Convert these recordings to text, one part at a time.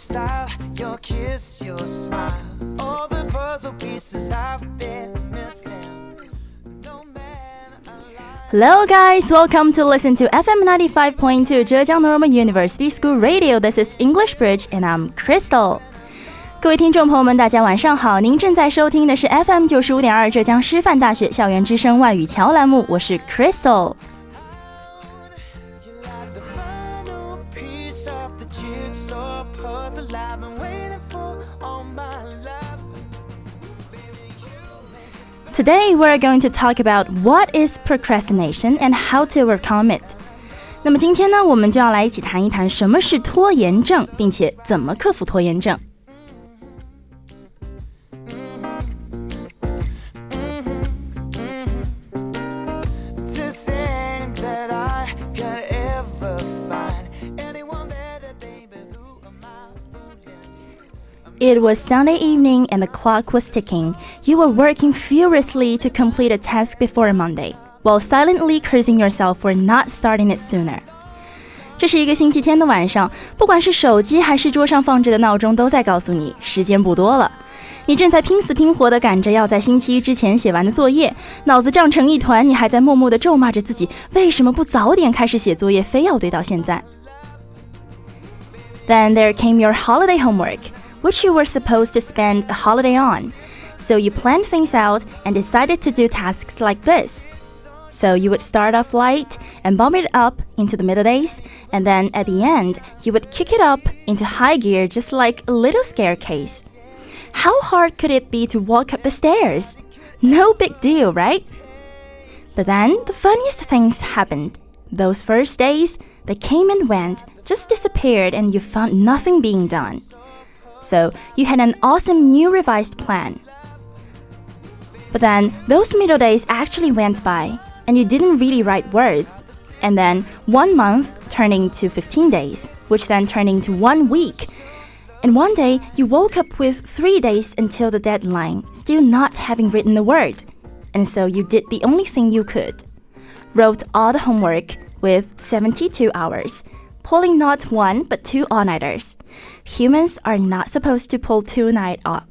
style, your kiss, your smile, all the puzzle pieces I've been missing. No man alive. Hello, guys. Welcome to listen to FM 95.2 Zhejiang Normal University School Radio. This is English Bridge, and I'm Crystal. 各位听众朋友们，大家晚上好！您正在收听的是 FM 九十五点二浙江师范大学校园之声外语桥栏目，我是 Crystal。 Today we're going to talk about what is procrastination and how to overcome it。那么今天呢，我们就要来一起谈一谈什么是拖延症，并且怎么克服拖延症。 It was Sunday evening and the clock was ticking. You were working furiously to complete a task before Monday, while silently cursing yourself for not starting it sooner. 这是一个星期天的晚上，不管是手机还是桌上放着的闹钟，都在告诉你时间不多了。你正在拼死拼活地赶着要在星期一之前写完的作业，脑子胀成一团，你还在默默地咒骂着自己，为什么不早点开始写作业，非要堆到现在。Then there came your holiday homework, which you were supposed to spend a holiday on. So you planned things out and decided to do tasks like this. So you would start off light and bump it up into the middle days, and then at the end, you would kick it up into high gear just like a little staircase. How hard could it be to walk up the stairs? No big deal, right? But then the funniest things happened. Those first days, they came and went, just disappeared, and you found nothing being done. So you had an awesome new revised plan. But then those middle days actually went by, and you didn't really write words. And then one month turned into 15 days, which then turned into one week. And one day you woke up with three days until the deadline, still not having written a word. And so you did the only thing you could wrote all the homework with 72 hours, pulling not one but two all nighters. Humans are not supposed to pull two night off.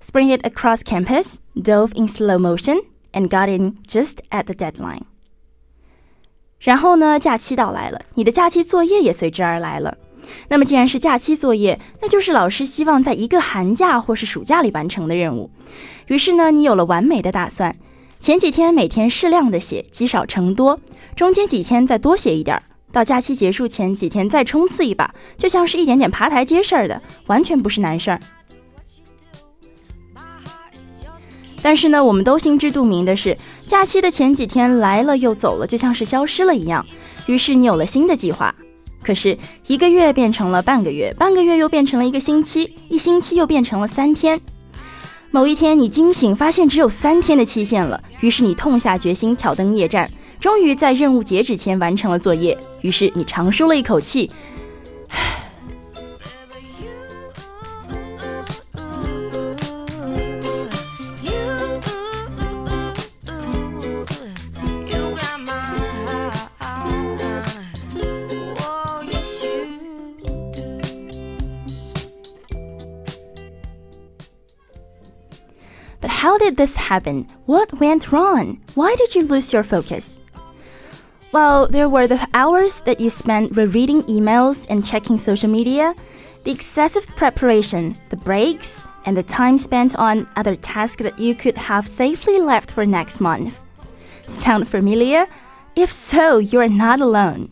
Sprinted across campus, dove in slow motion, and got in just at the deadline. 然后呢，假期到来了，你的假期作业也随之而来了。那么，既然是假期作业，那就是老师希望在一个寒假或是暑假里完成的任务。于是呢，你有了完美的打算。前几天每天适量的写，积少成多；中间几天再多写一点儿，到假期结束前几天再冲刺一把，就像是一点点爬台阶似的，完全不是难事儿。但是呢，我们都心知肚明的是，假期的前几天来了又走了，就像是消失了一样。于是你有了新的计划，可是一个月变成了半个月，半个月又变成了一个星期，一星期又变成了三天。某一天，你惊醒，发现只有三天的期限了，于是你痛下决心挑灯夜战，终于在任务截止前完成了作业。于是你长舒了一口气， You got my heart. Oh, yes, you do. But how did this happen? What went wrong? Why did you lose your focus? Well, there were the hours that you spent rereading emails and checking social media, the excessive preparation, the breaks, and the time spent on other tasks that you could have safely left for next month. Sound familiar? If so, you are not alone.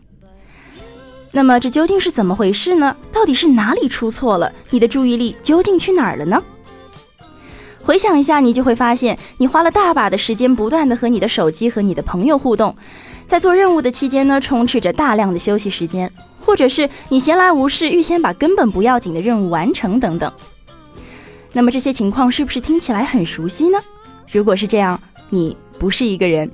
那么这究竟是怎么回事呢？到底是哪里出错了？你的注意力究竟去哪儿了呢？回想一下，你就会发现，你花了大把的时间，不断的和你的手机和你的朋友互动， 在做任务的期间呢，充斥着大量的休息时间，或者是你闲来无事，预先把根本不要紧的任务完成等等。那么这些情况是不是听起来很熟悉呢？如果是这样，你不是一个人。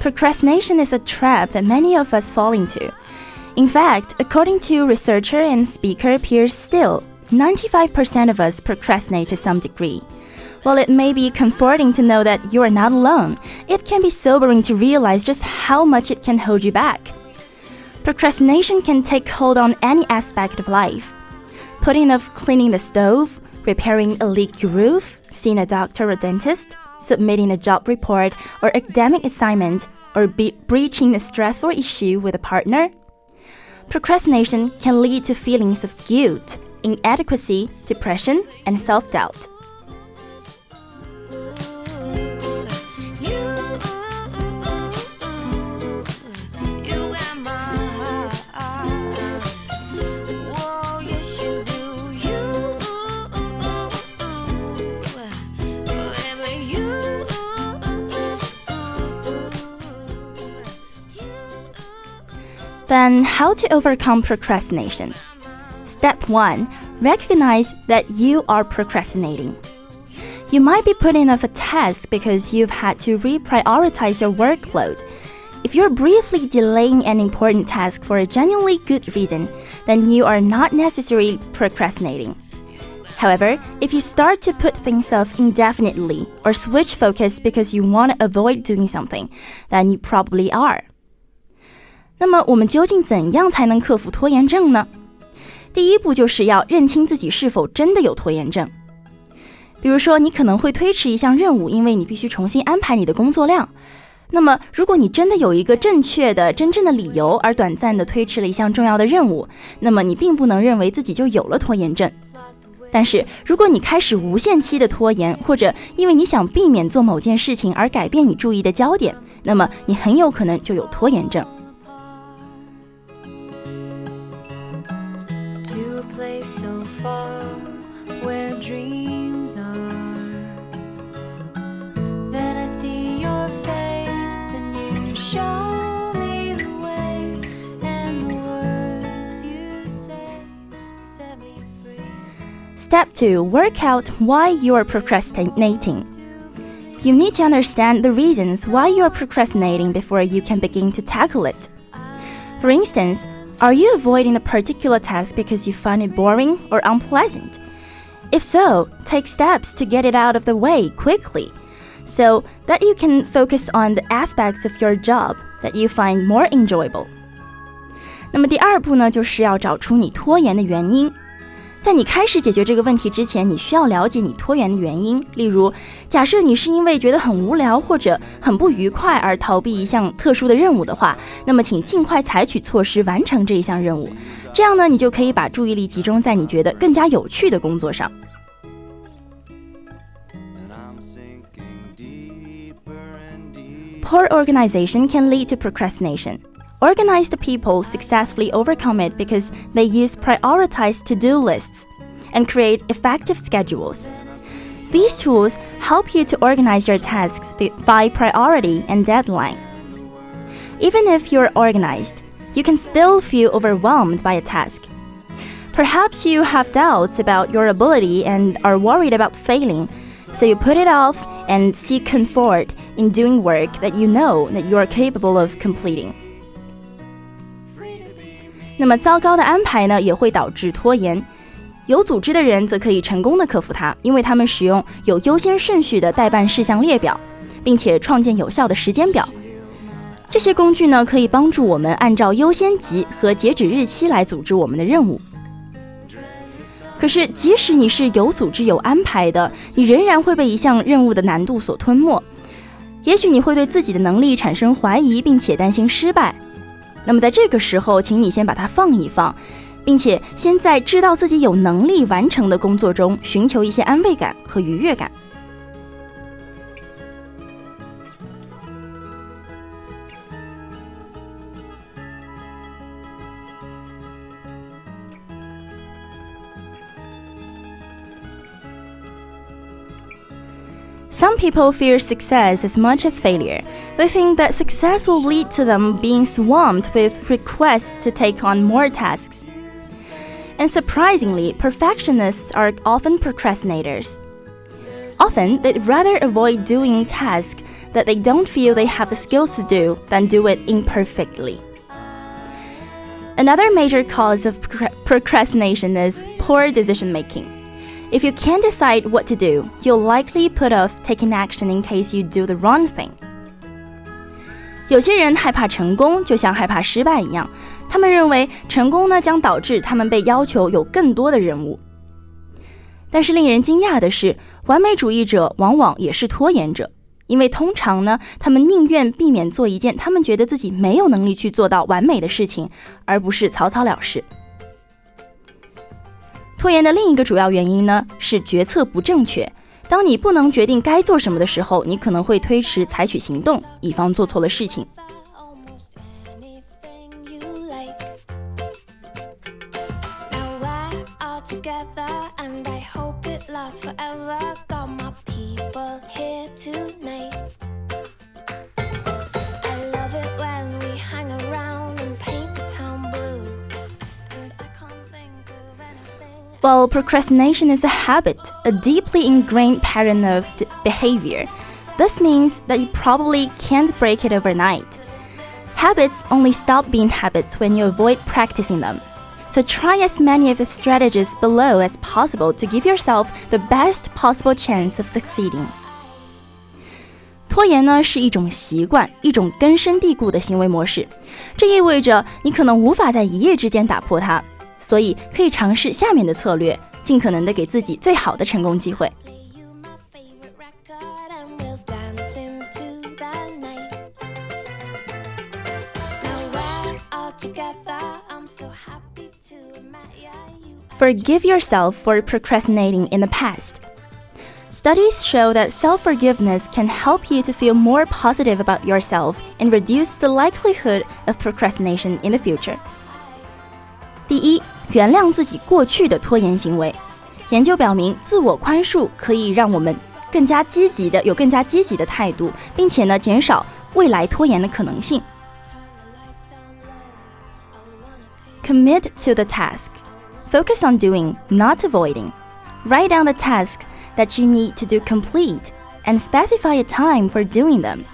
Procrastination is a trap that many of us fall into. In fact, according to researcher and speaker Piers Steel, 95% of us procrastinate to some degree. While it may be comforting to know that you are not alone, it can be sobering to realize just how much it can hold you back. Procrastination can take hold on any aspect of life. Putting off cleaning the stove, repairing a leaky roof, seeing a doctor or dentist, submitting a job report or academic assignment, or be- breaching a stressful issue with a partner. Procrastination can lead to feelings of guilt, inadequacy, depression, and self doubt. Then, how to overcome procrastination? Step 1 Recognize that you are procrastinating. You might be putting off a task because you've had to reprioritize your workload. If you're briefly delaying an important task for a genuinely good reason, then you are not necessarily procrastinating. However, if you start to put things off indefinitely or switch focus because you want to avoid doing something, then you probably are. 那么，我们究竟怎样才能克服拖延症呢？第一步就是要认清自己是否真的有拖延症。比如说，你可能会推迟一项任务，因为你必须重新安排你的工作量。那么，如果你真的有一个正确的、真正的理由而短暂的推迟了一项重要的任务，那么你并不能认为自己就有了拖延症。但是，如果你开始无限期的拖延，或者因为你想避免做某件事情而改变你注意的焦点，那么你很有可能就有拖延症。Step 2 Work out why you are procrastinating. You need to understand the reasons why you are procrastinating before you can begin to tackle it. For instance, are you avoiding a particular task because you find it boring or unpleasant? If so, take steps to get it out of the way quickly so that you can focus on the aspects of your job that you find more enjoyable. 那么第二步呢，就是要找出你拖延的原因。 在你开始解决这个问题之前，你需要了解你拖延的原因。例如，假设你是因为觉得很无聊或者很不愉快而逃避一项特殊的任务的话，那么请尽快采取措施完成这一项任务。这样呢，你就可以把注意力集中在你觉得更加有趣的工作上。Poor organization can lead to procrastination. Organized people successfully overcome it because they use prioritized to do lists and create effective schedules. These tools help you to organize your tasks by priority and deadline. Even if you're organized, you can still feel overwhelmed by a task. Perhaps you have doubts about your ability and are worried about failing, so you put it off and seek comfort in doing work that you know that you are capable of completing. 那么糟糕的安排呢，也会导致拖延。有组织的人则可以成功的克服它，因为他们使用有优先顺序的待办事项列表，并且创建有效的时间表。这些工具呢，可以帮助我们按照优先级和截止日期来组织我们的任务。可是，即使你是有组织、有安排的，你仍然会被一项任务的难度所吞没。也许你会对自己的能力产生怀疑，并且担心失败。那么在这个时候，请你先把它放一放，并且先在知道自己有能力完成的工作中寻求一些安慰感和愉悦感。Some people fear success as much as failure. They think that success will lead to them being swamped with requests to take on more tasks. And surprisingly, perfectionists are often procrastinators. Often, they'd rather avoid doing tasks that they don't feel they have the skills to do than do it imperfectly. Another major cause of procrastination is poor decision making. If you can't decide what to do, you'll likely put off taking action in case you do the wrong thing. 有些人害怕成功，就像害怕失败一样，他们认为成功呢将导致他们被要求有更多的任务。但是令人惊讶的是，完美主义者往往也是拖延者，因为通常呢，他们宁愿避免做一件他们觉得自己没有能力去做到完美的事情，而不是草草了事。拖延的另一个主要原因呢，是决策不正确。当你不能决定该做什么的时候，你可能会推迟采取行动，以防做错了事情。almost anything you like. Now we're all together, and I hope it lasts forever. Got my people here too. anything. While procrastination is a habit, a deeply ingrained pattern of d- behavior, this means that you probably can't break it overnight. Habits only stop being habits when you avoid practicing them. So try as many of the strategies below as possible to give yourself the best possible chance of succeeding. 拖延呢是一种习惯，一种根深蒂固的行为模式，这意味着你可能无法在一夜之间打破它， 所以可以尝试下面的策略，尽可能的给自己最好的成功机会。 Play you my favorite record and we'll dance into the night. Now we're all together. I'm so happy to have met ya. You Forgive yourself for procrastinating in the past. Studies show that self forgiveness can help you to feel more positive about yourself and reduce the likelihood of procrastination in the future. 第一，原谅自己过去的拖延行为。研究表明，自我宽恕可以让我们更加积极的有更加积极的态度，并且呢，减少未来拖延的可能性。 turn the lights down low. I wanna take Commit to the task. Focus on doing, not avoiding. Write down the tasks that you need to do complete and specify a time for doing them.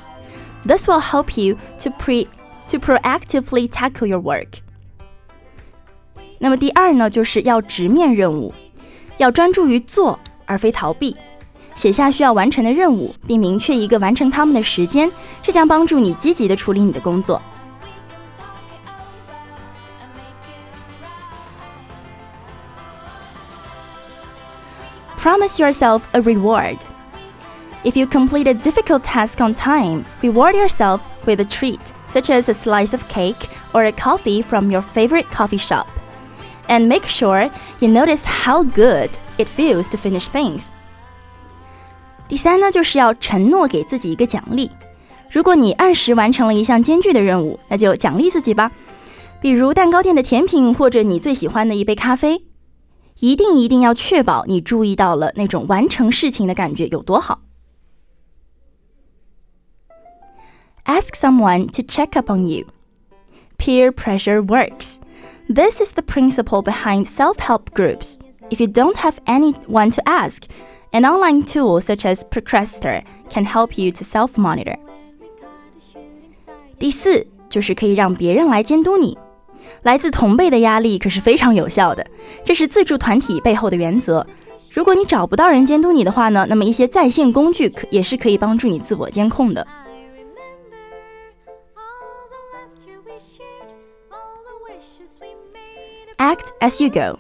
This will help you to pre to proactively tackle your work. 那么第二呢，就是要直面任务，要专注于做而非逃避。写下需要完成的任务，并明确一个完成它们的时间，这将帮助你积极的处理你的工作。 and make it right. Promise yourself a reward. If you complete a difficult task on time, reward yourself with a treat, such as a slice of cake or a coffee from your favorite coffee shop. And make sure you notice how good it feels to finish things. 第三呢，就是要承诺给自己一个奖励。如果你按时完成了一项艰巨的任务，那就奖励自己吧，比如蛋糕店的甜品，或者你最喜欢的一杯咖啡。一定一定要确保你注意到了那种完成事情的感觉有多好。Ask someone to check up on you. Peer pressure works. This is the principle behind self help groups. If you don't have anyone to ask, an online tool such as Procraster can help you to self monitor. 第四就是可以让别人来监督你。来自同辈的压力可是非常有效的，这是自助团体背后的原则。如果你找不到人监督你的话呢，那么一些在线工具可也是可以帮助你自我监控的。Act as you go.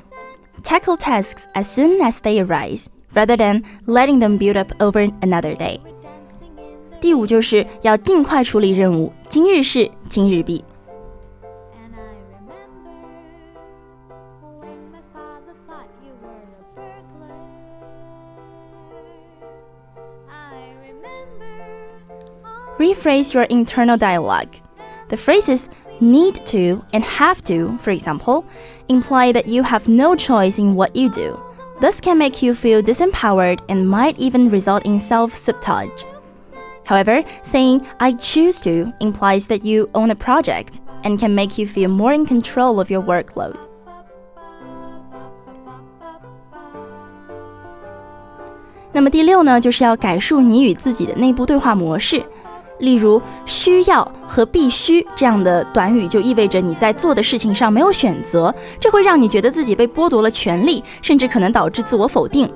Tackle tasks as soon as they arise, rather than letting them build up over another day. Dancing in the 第五就是要尽快处理任务，今日事今日毕。 And I remember when my father thought you were a burglar. I remember all Rephrase your internal dialogue. The phrases need to and have to, for example, imply that you have no choice in what you do. This can make you feel disempowered and might even result in self sabotage. However, saying I choose to implies that you own a project and can make you feel more in control of your workload. 例如“需要”和“必须”这样的短语，就意味着你在做的事情上没有选择，这会让你觉得自己被剥夺了权利，甚至可能导致自我否定。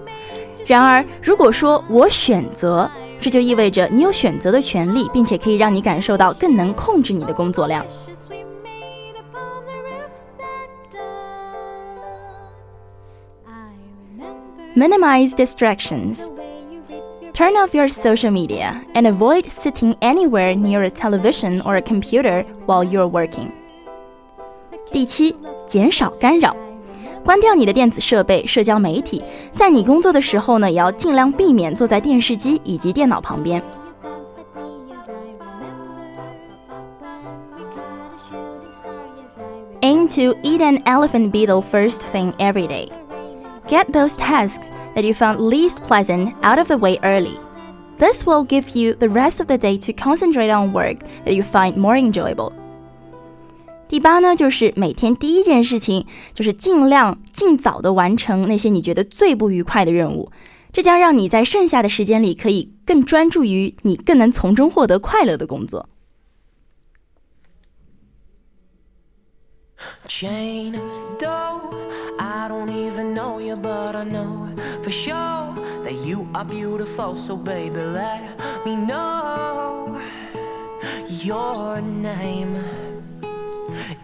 然而，如果说我选择，这就意味着你有选择的权利，并且可以让你感受到更能控制你的工作量。I remember Minimize distractions. Turn off your social media and avoid sitting anywhere near a television or a computer while you're working. 第七，减少干扰，关掉你的电子设备、社交媒体。在你工作的时候呢，也要尽量避免坐在电视机以及电脑旁边。 You glanced at me as I remember when we caught a shooting star. Yes, I Aim to eat an elephant beetle first thing every day. Get those tasks that you found least pleasant out of the way early. This will give you the rest of the day to concentrate on work that you find more enjoyable. 第八呢，就是每天第一件事情就是尽量尽早的完成那些你觉得最不愉快的任务，这将让你在剩下的时间里可以更专注于你更能从中获得快乐的工作。 Jane you, but I know for sure that you are beautiful. So, baby, let me know your name.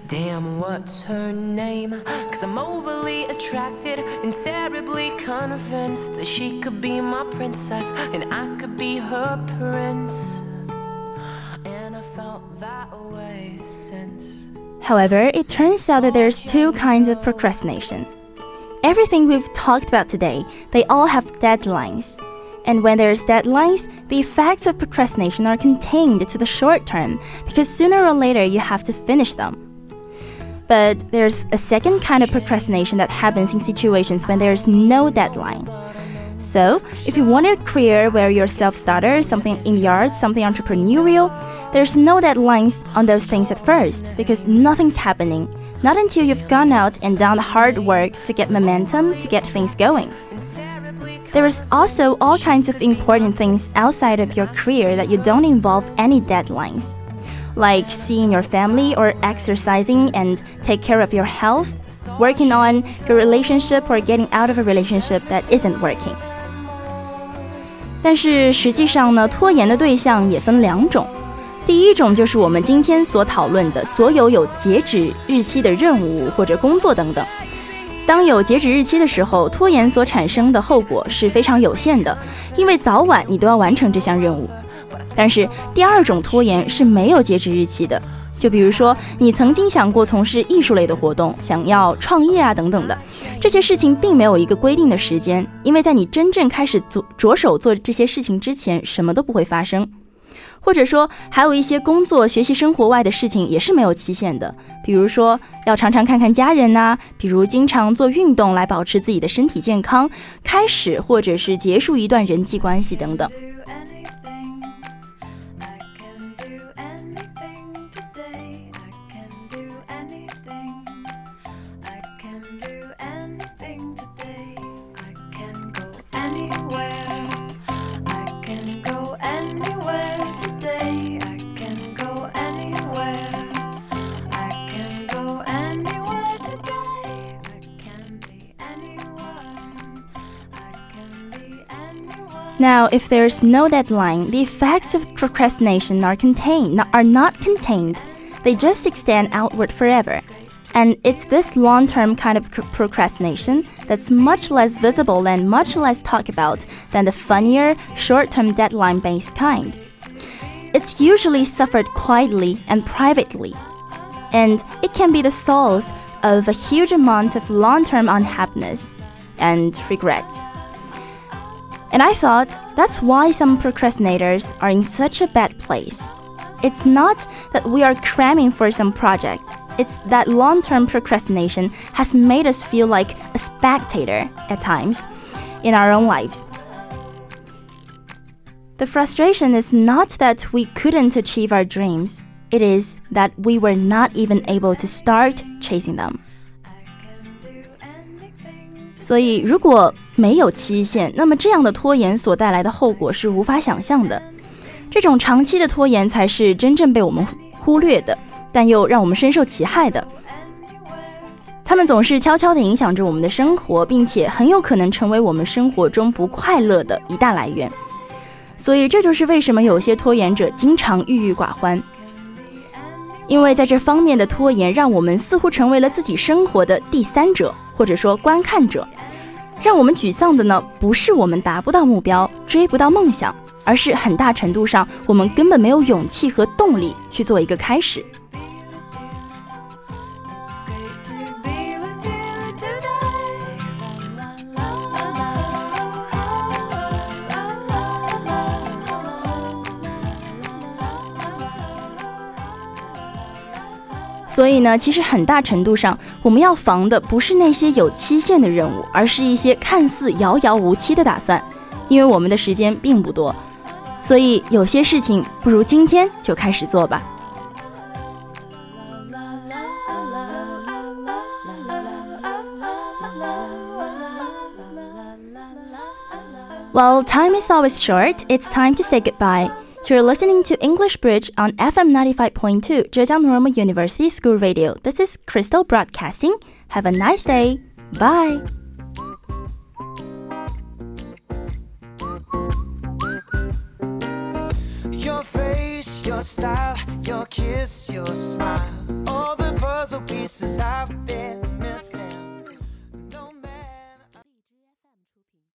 Damn, what's her name? Cause I'm overly attracted and terribly convinced that she could be my princess and I could be her prince. And I felt that way since. However, it turns out that there's two kinds of procrastination. Everything we've talked about today, they all have deadlines. And when there's deadlines, the effects of procrastination are contained to the short term because sooner or later you have to finish them. But there's a second kind of procrastination that happens in situations when there's no deadline. So, if you want a career where you're self-starter, something in the arts, something entrepreneurial, there's no deadlines on those things at first because nothing's happening. Not until you've gone out and done the hard work to get momentum to get things going. There is also all kinds of important things outside of your career that you don't involve any deadlines. Like seeing your family or exercising and take care of your health, working on your relationship or getting out of a relationship that isn't working. 但是实际上呢，拖延的对象也分两种。 第一种就是我们今天所讨论的所有有截止日期的任务或者工作等等。当有截止日期的时候，拖延所产生的后果是非常有限的，因为早晚你都要完成这项任务。但是第二种拖延是没有截止日期的，就比如说你曾经想过从事艺术类的活动，想要创业啊等等的，这些事情并没有一个规定的时间，因为在你真正开始做着手做这些事情之前，什么都不会发生。或者说，还有一些工作、学习、生活外的事情也是没有期限的，比如说要常常看看家人呐、比如经常做运动来保持自己的身体健康，开始或者是结束一段人际关系等等。Now, if there's no deadline, the effects of procrastination are contained are not contained. They just extend outward forever. And it's this long-term kind of procrastination that's much less visible and much less talked about than the funnier, short-term deadline-based kind. It's usually suffered quietly and privately. And it can be the source of a huge amount of long-term unhappiness and regrets. And I thought that's why some procrastinators are in such a bad place. It's not that we are cramming for some project, it's that long term procrastination has made us feel like a spectator at times in our own lives. The frustration is not that we couldn't achieve our dreams, it is that we were not even able to start chasing them. 所以，如果没有期限，那么这样的拖延所带来的后果是无法想象的。这种长期的拖延才是真正被我们忽略的，但又让我们深受其害的。他们总是悄悄地影响着我们的生活，并且很有可能成为我们生活中不快乐的一大来源。所以，这就是为什么有些拖延者经常郁郁寡欢，因为在这方面的拖延，让我们似乎成为了自己生活的第三者，或者说观看者。让我们沮丧的呢，不是我们达不到目标、追不到梦想，而是很大程度上我们根本没有勇气和动力去做一个开始。所以呢，其实很大程度上，我们要防的不是那些有期限的任务，而是一些看似遥遥无期的打算。因为我们的时间并不多，所以有些事情不如今天就开始做吧。While time is always short, it's time to say goodbye. You're listening to English Bridge on FM 95.2 Zhejiang Normal University School Radio. This is Crystal Broadcasting. Have a nice day. Bye. Your face, your style, your kiss, your smile. All the puzzle pieces I've been